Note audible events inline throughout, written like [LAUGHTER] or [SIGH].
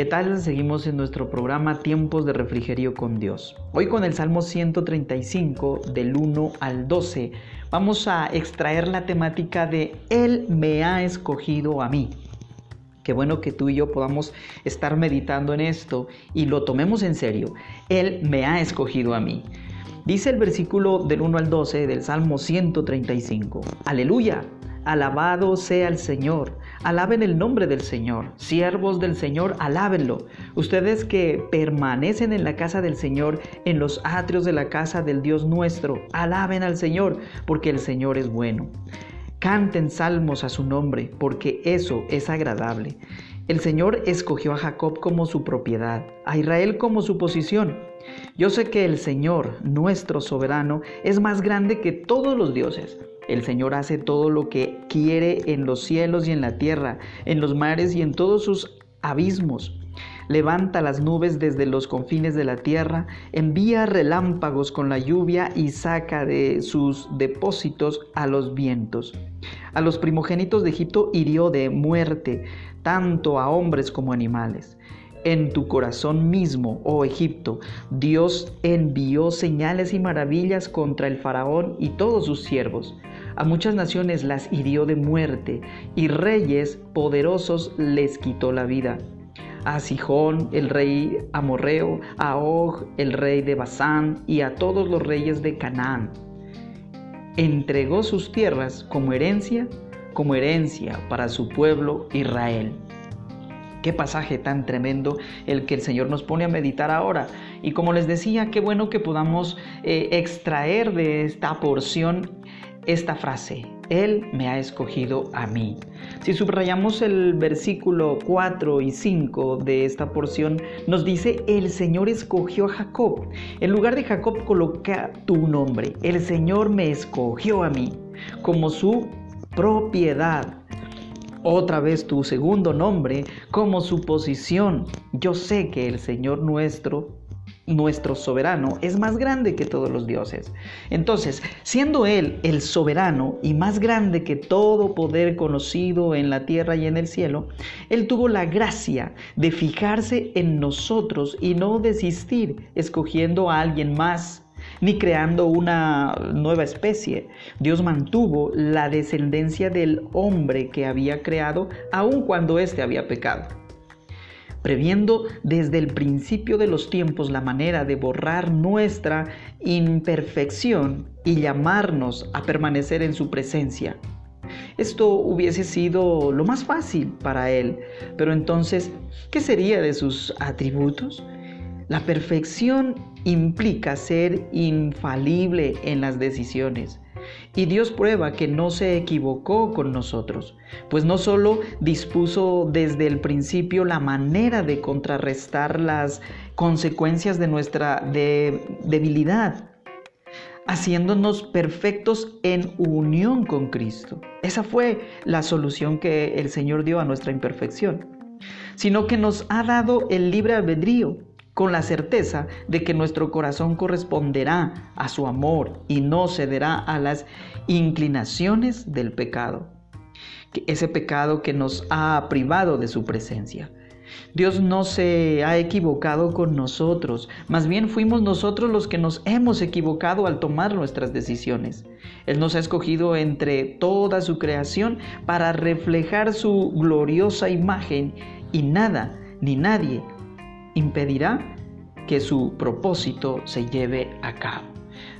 ¿Qué tal? Seguimos en nuestro programa Tiempos de Refrigerio con Dios. Hoy con el Salmo 135 del 1 al 12 vamos a extraer la temática de Él me ha escogido a mí. Qué bueno que tú y yo podamos estar meditando en esto y lo tomemos en serio. Él me ha escogido a mí. Dice el versículo del 1 al 12 del Salmo 135. Aleluya, alabado sea el Señor Alaben el nombre del Señor. Siervos del Señor, alábenlo. Ustedes que permanecen en la casa del Señor, en los atrios de la casa del Dios nuestro, alaben al Señor, porque el Señor es bueno. Canten salmos a su nombre, porque eso es agradable. El Señor escogió a Jacob como su propiedad, a Israel como su posición. Yo sé que el Señor, nuestro soberano, es más grande que todos los dioses. El Señor hace todo lo que quiere en los cielos y en la tierra, en los mares y en todos sus abismos. Levanta las nubes desde los confines de la tierra, envía relámpagos con la lluvia y saca de sus depósitos a los vientos. A los primogénitos de Egipto hirió de muerte, tanto a hombres como animales. En tu corazón mismo, oh Egipto, Dios envió señales y maravillas contra el faraón y todos sus siervos. A muchas naciones las hirió de muerte y reyes poderosos les quitó la vida. A Sijón, el rey amorreo, a Og, el rey de Basán, y a todos los reyes de Canaán. Entregó sus tierras como herencia, como herencia para su pueblo Israel. Qué pasaje tan tremendo el que el Señor nos pone a meditar ahora. Y como les decía, qué bueno que podamos eh, extraer de esta porción esta frase, Él me ha escogido a mí. Si subrayamos el versículo 4 y 5 de esta porción, nos dice, el Señor escogió a Jacob. En lugar de Jacob coloca tu nombre. El Señor me escogió a mí como su propiedad. Otra vez tu segundo nombre como su posición. Yo sé que el Señor nuestro nuestro soberano es más grande que todos los dioses. Entonces, siendo Él el soberano y más grande que todo poder conocido en la tierra y en el cielo, Él tuvo la gracia de fijarse en nosotros y no desistir escogiendo a alguien más ni creando una nueva especie. Dios mantuvo la descendencia del hombre que había creado aun cuando éste había pecado previendo desde el principio de los tiempos la manera de borrar nuestra imperfección y llamarnos a permanecer en su presencia. Esto hubiese sido lo más fácil para él, pero entonces, ¿qué sería de sus atributos? La perfección implica ser infalible en las decisiones. Y Dios prueba que no se equivocó con nosotros, pues no solo dispuso desde el principio la manera de contrarrestar las consecuencias de nuestra debilidad, haciéndonos perfectos en unión con Cristo. Esa fue la solución que el Señor dio a nuestra imperfección, sino que nos ha dado el libre albedrío con la certeza de que nuestro corazón corresponderá a su amor y no cederá a las inclinaciones del pecado, ese pecado que nos ha privado de su presencia. Dios no se ha equivocado con nosotros, más bien fuimos nosotros los que nos hemos equivocado al tomar nuestras decisiones. Él nos ha escogido entre toda su creación para reflejar su gloriosa imagen y nada ni nadie impedirá que su propósito se lleve a cabo.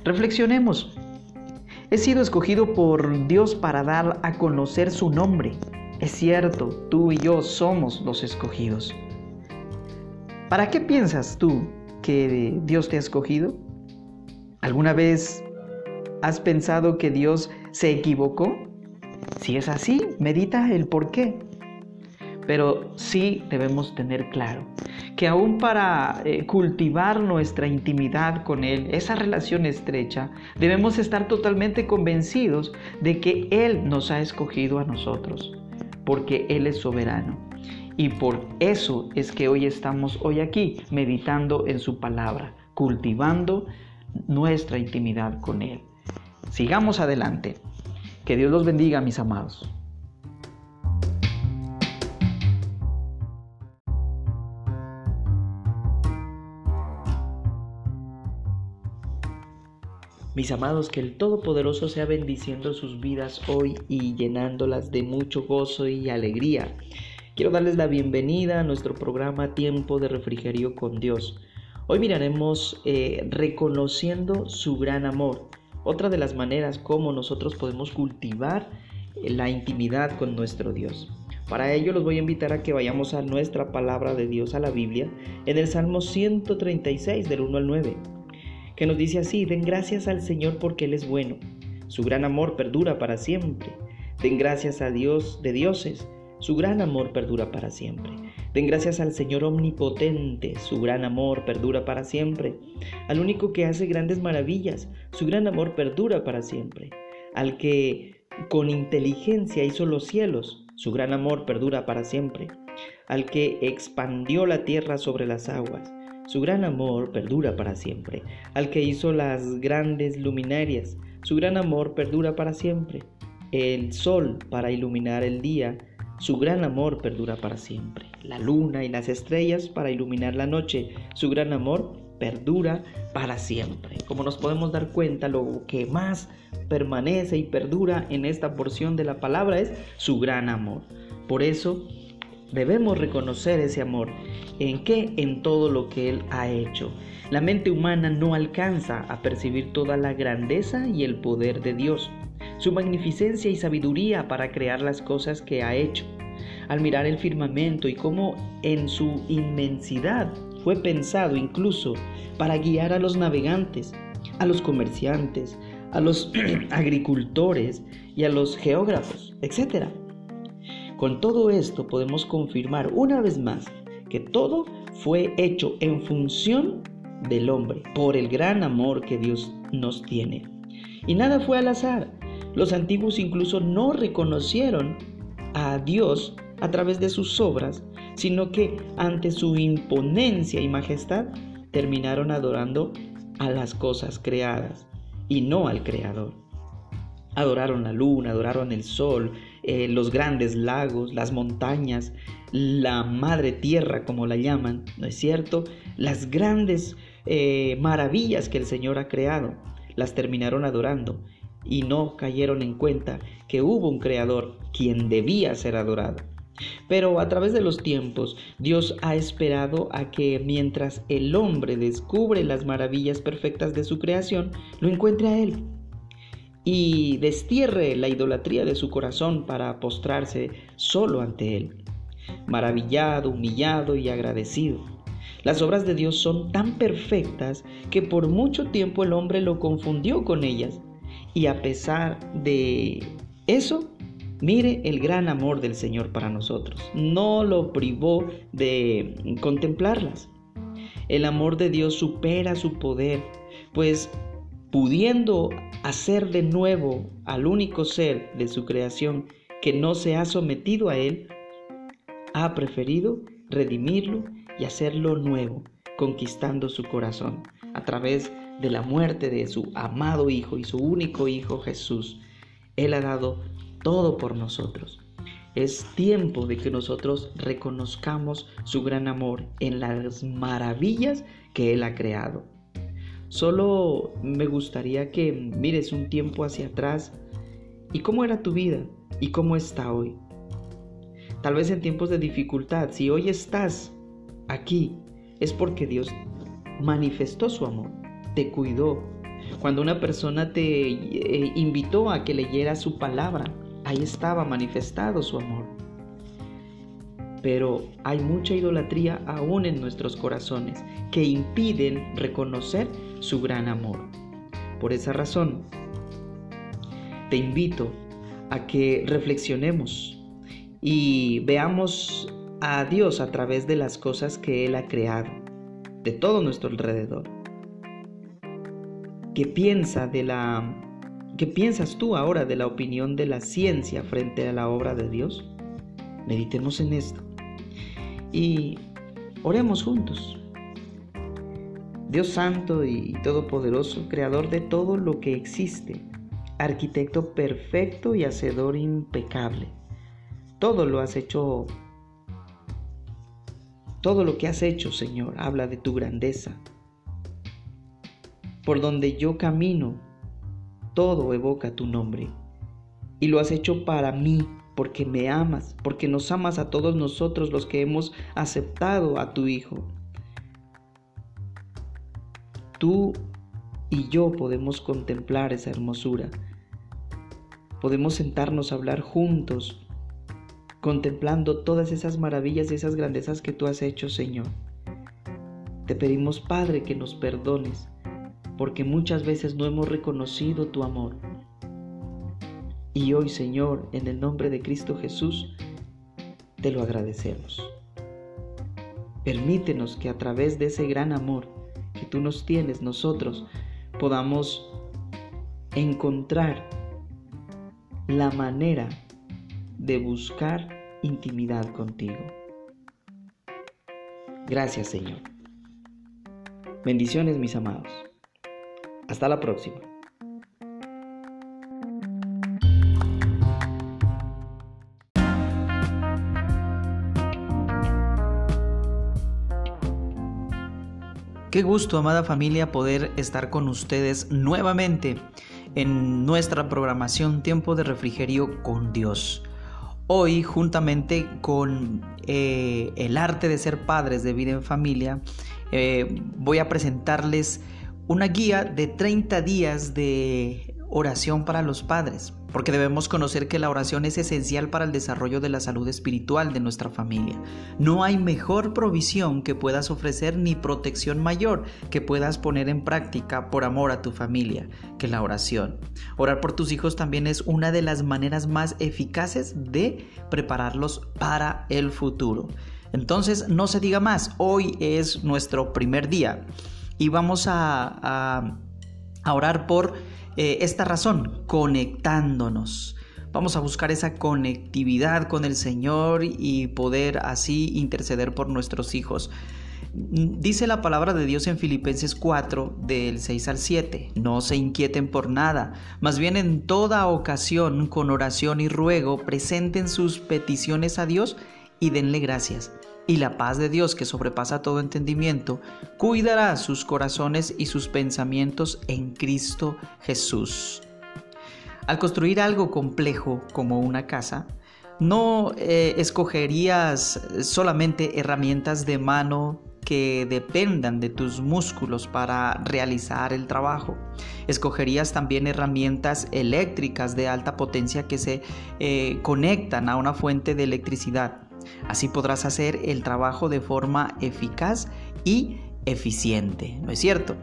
Reflexionemos. He sido escogido por Dios para dar a conocer su nombre. Es cierto, tú y yo somos los escogidos. ¿Para qué piensas tú que Dios te ha escogido? ¿Alguna vez has pensado que Dios se equivocó? Si es así, medita el por qué. Pero sí debemos tener claro que aún para eh, cultivar nuestra intimidad con Él, esa relación estrecha, debemos estar totalmente convencidos de que Él nos ha escogido a nosotros, porque Él es soberano. Y por eso es que hoy estamos hoy aquí meditando en su palabra, cultivando nuestra intimidad con Él. Sigamos adelante. Que Dios los bendiga, mis amados. Mis amados, que el Todopoderoso sea bendiciendo sus vidas hoy y llenándolas de mucho gozo y alegría. Quiero darles la bienvenida a nuestro programa Tiempo de Refrigerio con Dios. Hoy miraremos eh, reconociendo su gran amor. Otra de las maneras como nosotros podemos cultivar la intimidad con nuestro Dios. Para ello los voy a invitar a que vayamos a nuestra palabra de Dios, a la Biblia, en el Salmo 136 del 1 al 9 que nos dice así, den gracias al Señor porque Él es bueno, su gran amor perdura para siempre. Den gracias a Dios de dioses, su gran amor perdura para siempre. Den gracias al Señor omnipotente, su gran amor perdura para siempre. Al único que hace grandes maravillas, su gran amor perdura para siempre. Al que con inteligencia hizo los cielos, su gran amor perdura para siempre. Al que expandió la tierra sobre las aguas, su gran amor perdura para siempre. Al que hizo las grandes luminarias, su gran amor perdura para siempre. El sol para iluminar el día, su gran amor perdura para siempre. La luna y las estrellas para iluminar la noche, su gran amor perdura para siempre. Como nos podemos dar cuenta, lo que más permanece y perdura en esta porción de la palabra es su gran amor. Por eso debemos reconocer ese amor ¿En qué? En todo lo que Él ha hecho. La mente humana no alcanza a percibir toda la grandeza y el poder de Dios, su magnificencia y sabiduría para crear las cosas que ha hecho. Al mirar el firmamento y cómo en su inmensidad fue pensado incluso para guiar a los navegantes, a los comerciantes, a los [CLEARS THROAT] agricultores y a los geógrafos, etc. Con todo esto podemos confirmar una vez más que todo fue hecho en función del hombre, por el gran amor que Dios nos tiene. Y nada fue al azar. Los antiguos incluso no reconocieron a Dios a través de sus obras, sino que ante su imponencia y majestad terminaron adorando a las cosas creadas y no al Creador. Adoraron la luna, adoraron el sol, eh, los grandes lagos, las montañas, la madre tierra, como la llaman, ¿no es cierto? Las grandes eh, maravillas que el Señor ha creado, las terminaron adorando y no cayeron en cuenta que hubo un creador quien debía ser adorado. Pero a través de los tiempos, Dios ha esperado a que mientras el hombre descubre las maravillas perfectas de su creación, lo encuentre a Él y destierre la idolatría de su corazón para postrarse solo ante Él maravillado, humillado y agradecido. Las obras de Dios son tan perfectas que por mucho tiempo el hombre lo confundió con ellas. Y a pesar de eso, mire el gran amor del Señor para nosotros. No lo privó de contemplarlas. El amor de Dios supera su poder, pues pudiendo hacer de nuevo al único ser de su creación que no se ha sometido a Él, ha preferido redimirlo y hacerlo nuevo, conquistando su corazón a través de la muerte de su amado Hijo y su único Hijo Jesús. Él ha dado todo por nosotros. Es tiempo de que nosotros reconozcamos su gran amor en las maravillas que Él ha creado. Solo me gustaría que mires un tiempo hacia atrás y cómo era tu vida y cómo está hoy. Tal vez en tiempos de dificultad, si hoy estás aquí, es porque Dios manifestó su amor, te cuidó. Cuando una persona te eh, invitó a que leyera su palabra, ahí estaba manifestado su amor. Pero hay mucha idolatría aún en nuestros corazones que impiden reconocer su gran amor. Por esa razón, te invito a que reflexionemos y veamos a Dios a través de las cosas que Él ha creado, de todo nuestro alrededor. ¿Qué piensa de la qué piensas tú ahora de la opinión de la ciencia frente a la obra de Dios? Meditemos en esto y oremos juntos. Dios Santo y Todopoderoso, Creador de todo lo que existe, arquitecto perfecto y hacedor impecable todo lo has hecho, todo lo que has hecho, Señor, habla de tu grandeza. Por donde yo camino, todo evoca tu nombre. Y lo has hecho para mí, porque me amas, porque nos amas a todos nosotros los que hemos aceptado a tu Hijo. Tú y yo podemos contemplar esa hermosura. Podemos sentarnos a hablar juntos, contemplando todas esas maravillas y esas grandezas que tú has hecho, Señor. Te pedimos, Padre, que nos perdones, porque muchas veces no hemos reconocido tu amor. Y hoy, Señor, en el nombre de Cristo Jesús, te lo agradecemos. Permítenos que a través de ese gran amor que tú nos tienes, nosotros podamos encontrar la manera de buscar intimidad contigo. Gracias Señor. Bendiciones mis amados. Hasta la próxima. Qué gusto, amada familia, poder estar con ustedes nuevamente en nuestra programación Tiempo de Refrigerio con Dios. Hoy, juntamente con eh, el arte de ser padres de vida en familia, eh, voy a presentarles una guía de 30 días de oración para los padres porque debemos conocer que la oración es esencial para el desarrollo de la salud espiritual de nuestra familia. No hay mejor provisión que puedas ofrecer ni protección mayor que puedas poner en práctica por amor a tu familia que la oración. Orar por tus hijos también es una de las maneras más eficaces de prepararlos para el futuro. Entonces, no se diga más, hoy es nuestro primer día y vamos a, a orar por eh, esta razón, conectándonos. Vamos a buscar esa conectividad con el Señor y poder así interceder por nuestros hijos. Dice la palabra de Dios en Filipenses 4, del 6 al 7, no se inquieten por nada, más bien en toda ocasión, con oración y ruego, presenten sus peticiones a Dios y denle gracias y la paz de Dios que sobrepasa todo entendimiento, cuidará sus corazones y sus pensamientos en Cristo Jesús. Al construir algo complejo como una casa, no eh, escogerías solamente herramientas de mano que dependan de tus músculos para realizar el trabajo. Escogerías también herramientas eléctricas de alta potencia que se eh, conectan a una fuente de electricidad Así podrás hacer el trabajo de forma eficaz y eficiente, ¿no es cierto?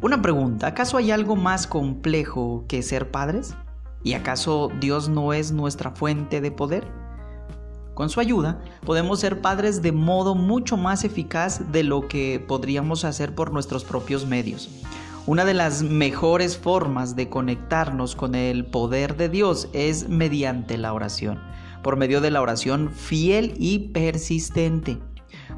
Una pregunta, ¿acaso hay algo más complejo que ser padres? ¿Y acaso Dios no es nuestra fuente de poder? Con su ayuda podemos ser padres de modo mucho más eficaz de lo que podríamos hacer por nuestros propios medios. Una de las mejores formas de conectarnos con el poder de Dios es mediante la oración por medio de la oración fiel y persistente.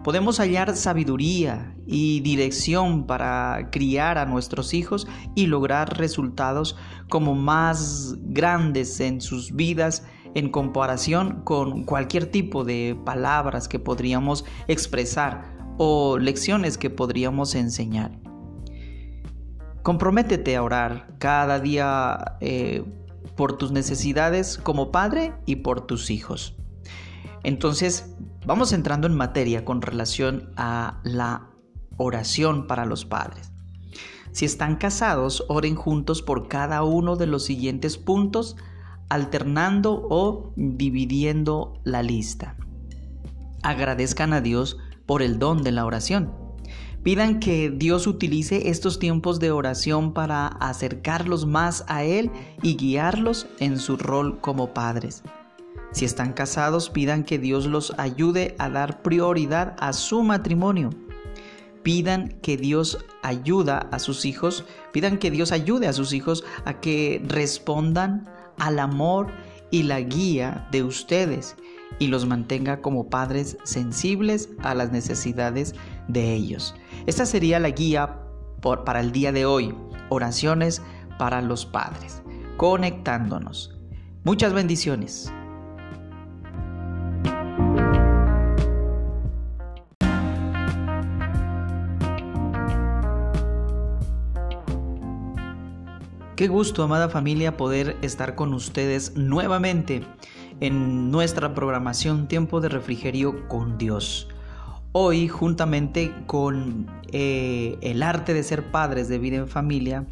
Podemos hallar sabiduría y dirección para criar a nuestros hijos y lograr resultados como más grandes en sus vidas en comparación con cualquier tipo de palabras que podríamos expresar o lecciones que podríamos enseñar. Comprométete a orar cada día eh, por tus necesidades como padre y por tus hijos. Entonces, vamos entrando en materia con relación a la oración para los padres. Si están casados, oren juntos por cada uno de los siguientes puntos, alternando o dividiendo la lista. Agradezcan a Dios por el don de la oración. Pidan que Dios utilice estos tiempos de oración para acercarlos más a Él y guiarlos en su rol como padres. Si están casados, pidan que Dios los ayude a dar prioridad a su matrimonio. Pidan que Dios ayuda a sus hijos, pidan que Dios ayude a sus hijos a que respondan al amor y la guía de ustedes y los mantenga como padres sensibles a las necesidades de ellos. Esta sería la guía para el día de hoy, oraciones para los padres, conectándonos. Muchas bendiciones. Qué gusto, amada familia, poder estar con ustedes nuevamente en nuestra programación Tiempo de Refrigerio con Dios. Hoy, juntamente con eh, el arte de ser padres de vida en familia,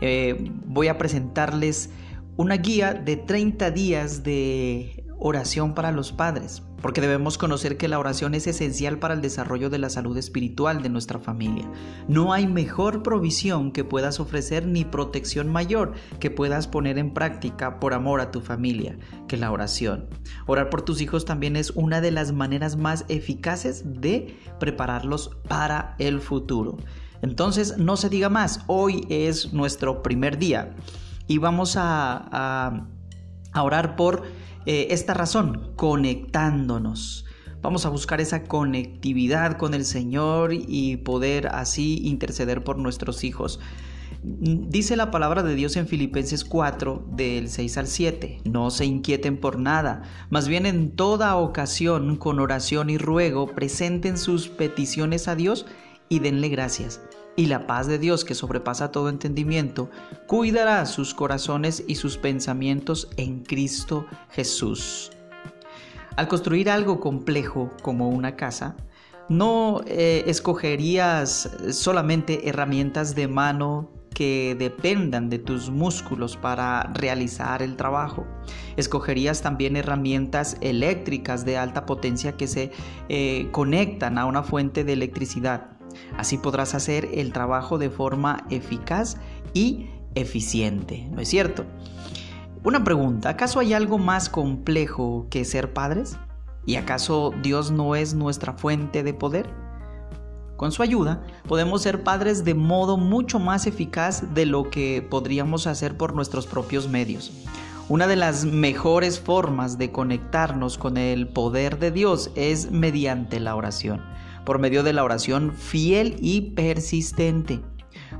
eh, voy a presentarles una guía de 30 días de oración para los padres porque debemos conocer que la oración es esencial para el desarrollo de la salud espiritual de nuestra familia. No hay mejor provisión que puedas ofrecer ni protección mayor que puedas poner en práctica por amor a tu familia que la oración. Orar por tus hijos también es una de las maneras más eficaces de prepararlos para el futuro. Entonces, no se diga más, hoy es nuestro primer día y vamos a, a, orar por eh, esta razón, conectándonos. Vamos a buscar esa conectividad con el Señor y poder así interceder por nuestros hijos. Dice la palabra de Dios en Filipenses 4, del 6 al 7, no se inquieten por nada, más bien en toda ocasión, con oración y ruego, presenten sus peticiones a Dios y denle gracias y la paz de Dios que sobrepasa todo entendimiento, cuidará sus corazones y sus pensamientos en Cristo Jesús. Al construir algo complejo como una casa, no eh, escogerías solamente herramientas de mano que dependan de tus músculos para realizar el trabajo. Escogerías también herramientas eléctricas de alta potencia que se eh, conectan a una fuente de electricidad Así podrás hacer el trabajo de forma eficaz y eficiente, ¿no es cierto? Una pregunta, ¿acaso hay algo más complejo que ser padres? ¿Y acaso Dios no es nuestra fuente de poder? Con su ayuda podemos ser padres de modo mucho más eficaz de lo que podríamos hacer por nuestros propios medios. Una de las mejores formas de conectarnos con el poder de Dios es mediante la oración por medio de la oración fiel y persistente.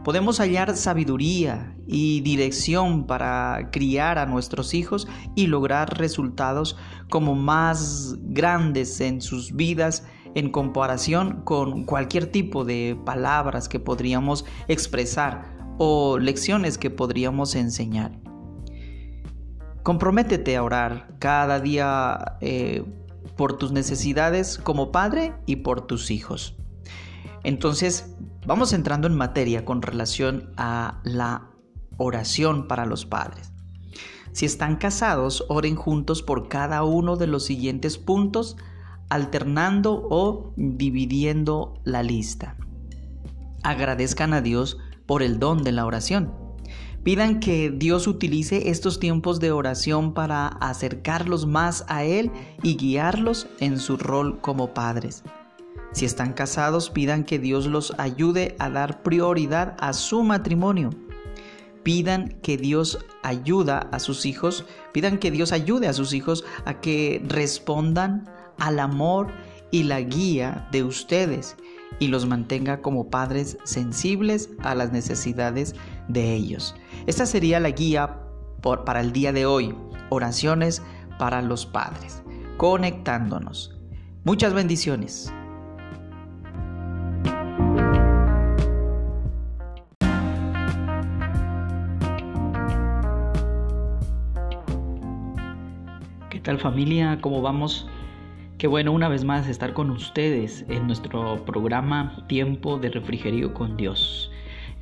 Podemos hallar sabiduría y dirección para criar a nuestros hijos y lograr resultados como más grandes en sus vidas en comparación con cualquier tipo de palabras que podríamos expresar o lecciones que podríamos enseñar. Comprométete a orar cada día eh, por tus necesidades como padre y por tus hijos. Entonces, vamos entrando en materia con relación a la oración para los padres. Si están casados, oren juntos por cada uno de los siguientes puntos, alternando o dividiendo la lista. Agradezcan a Dios por el don de la oración. Pidan que Dios utilice estos tiempos de oración para acercarlos más a Él y guiarlos en su rol como padres. Si están casados, pidan que Dios los ayude a dar prioridad a su matrimonio. Pidan que Dios ayuda a sus hijos, pidan que Dios ayude a sus hijos a que respondan al amor y la guía de ustedes y los mantenga como padres sensibles a las necesidades de ellos. Esta sería la guía para el día de hoy, oraciones para los padres, conectándonos. Muchas bendiciones. ¿Qué tal familia? ¿Cómo vamos? Qué bueno una vez más estar con ustedes en nuestro programa Tiempo de Refrigerio con Dios.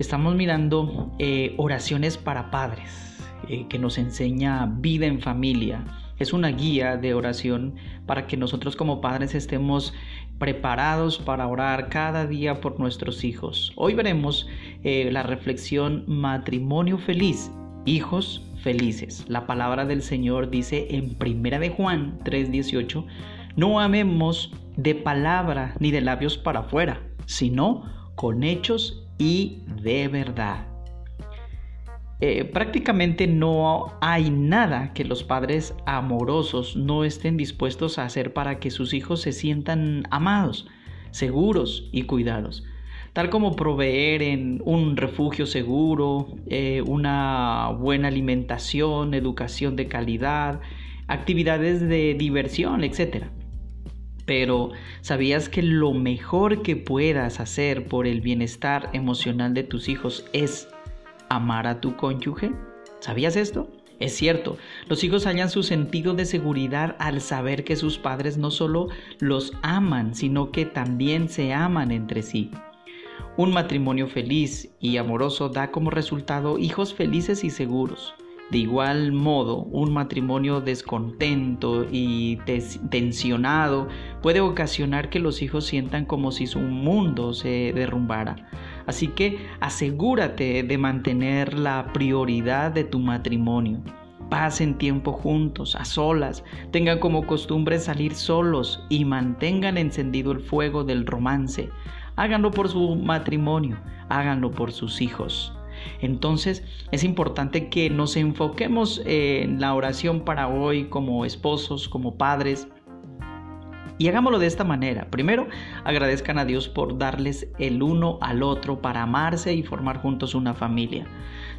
Estamos mirando eh, oraciones para padres eh, que nos enseña vida en familia. Es una guía de oración para que nosotros como padres estemos preparados para orar cada día por nuestros hijos. Hoy veremos eh, la reflexión matrimonio feliz, hijos felices. La palabra del Señor dice en Primera de Juan 3:18 no amemos de palabra ni de labios para afuera, sino con hechos y de verdad. Eh, prácticamente no hay nada que los padres amorosos no estén dispuestos a hacer para que sus hijos se sientan amados, seguros y cuidados tal como proveer en un refugio seguro, eh, una buena alimentación, educación de calidad, actividades de diversión, etc. Pero ¿sabías que lo mejor que puedas hacer por el bienestar emocional de tus hijos es amar a tu cónyuge? ¿Sabías esto? Es cierto, los hijos hallan su sentido de seguridad al saber que sus padres no solo los aman, sino que también se aman entre sí. Un matrimonio feliz y amoroso da como resultado hijos felices y seguros. De igual modo, un matrimonio descontento y tensionado puede ocasionar que los hijos sientan como si su mundo se derrumbara. Así que asegúrate de mantener la prioridad de tu matrimonio. Pasen tiempo juntos, a solas, tengan como costumbre salir solos y mantengan encendido el fuego del romance. Háganlo por su matrimonio, háganlo por sus hijos. Entonces es importante que nos enfoquemos en la oración para hoy como esposos, como padres, y hagámoslo de esta manera. Primero, agradezcan a Dios por darles el uno al otro para amarse y formar juntos una familia.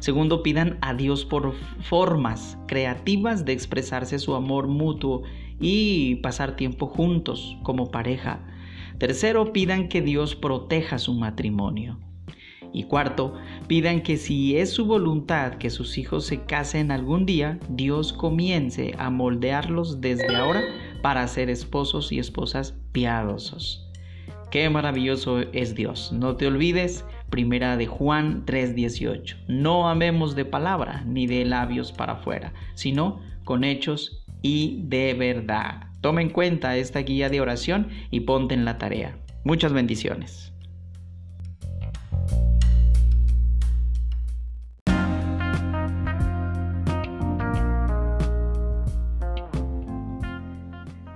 Segundo, pidan a Dios por formas creativas de expresarse su amor mutuo y pasar tiempo juntos como pareja. Tercero, pidan que Dios proteja su matrimonio. Y cuarto, pidan que si es su voluntad que sus hijos se casen algún día, Dios comience a moldearlos desde ahora para ser esposos y esposas piadosos. Qué maravilloso es Dios. No te olvides, primera de Juan 3:18. No amemos de palabra ni de labios para afuera, sino con hechos y de verdad. Toma en cuenta esta guía de oración y ponte en la tarea. Muchas bendiciones.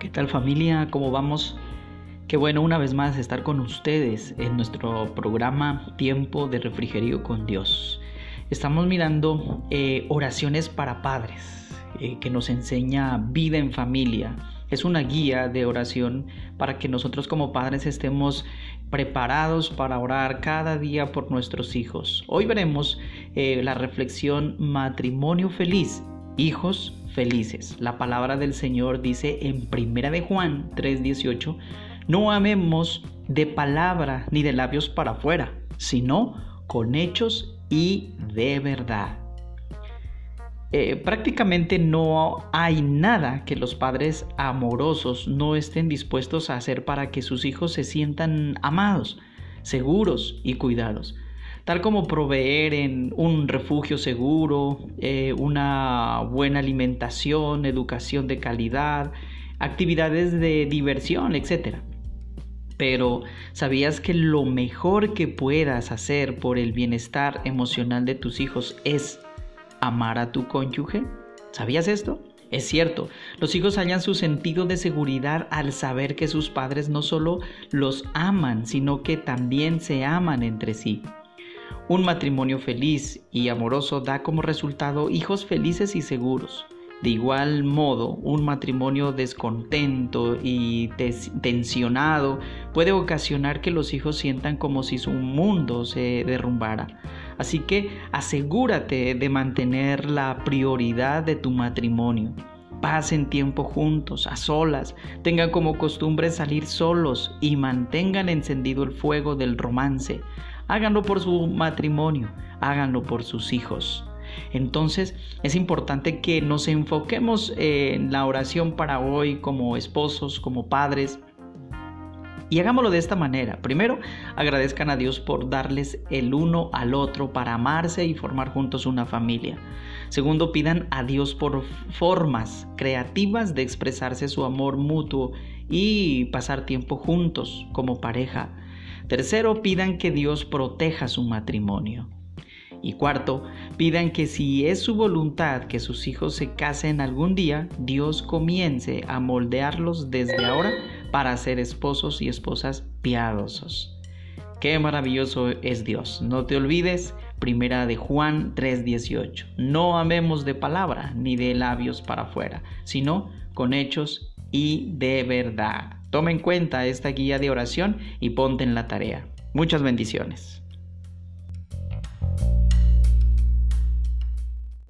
¿Qué tal familia? ¿Cómo vamos? Qué bueno una vez más estar con ustedes en nuestro programa Tiempo de Refrigerio con Dios. Estamos mirando eh, oraciones para padres eh, que nos enseña vida en familia. Es una guía de oración para que nosotros como padres estemos preparados para orar cada día por nuestros hijos. Hoy veremos eh, la reflexión matrimonio feliz, hijos felices. La palabra del Señor dice en Primera de Juan 3:18, no amemos de palabra ni de labios para afuera, sino con hechos y de verdad. Eh, prácticamente no hay nada que los padres amorosos no estén dispuestos a hacer para que sus hijos se sientan amados, seguros y cuidados tal como proveer en un refugio seguro, eh, una buena alimentación, educación de calidad, actividades de diversión, etc. Pero ¿sabías que lo mejor que puedas hacer por el bienestar emocional de tus hijos es amar a tu cónyuge? ¿Sabías esto? Es cierto, los hijos hallan su sentido de seguridad al saber que sus padres no solo los aman, sino que también se aman entre sí. Un matrimonio feliz y amoroso da como resultado hijos felices y seguros. De igual modo, un matrimonio descontento y tensionado puede ocasionar que los hijos sientan como si su mundo se derrumbara. Así que asegúrate de mantener la prioridad de tu matrimonio. Pasen tiempo juntos, a solas, tengan como costumbre salir solos y mantengan encendido el fuego del romance háganlo por su matrimonio, háganlo por sus hijos. Entonces es importante que nos enfoquemos en la oración para hoy como esposos, como padres. Y hagámoslo de esta manera. Primero, agradezcan a Dios por darles el uno al otro para amarse y formar juntos una familia. Segundo, pidan a Dios por formas creativas de expresarse su amor mutuo y pasar tiempo juntos como pareja. Tercero, pidan que Dios proteja su matrimonio. Y cuarto, pidan que si es su voluntad que sus hijos se casen algún día, Dios comience a moldearlos desde ahora para ser esposos y esposas piadosos. Qué maravilloso es Dios. No te olvides, primera de Juan 3:18. No amemos de palabra ni de labios para afuera, sino con hechos y de verdad. Toma en cuenta esta guía de oración y ponte en la tarea. Muchas bendiciones.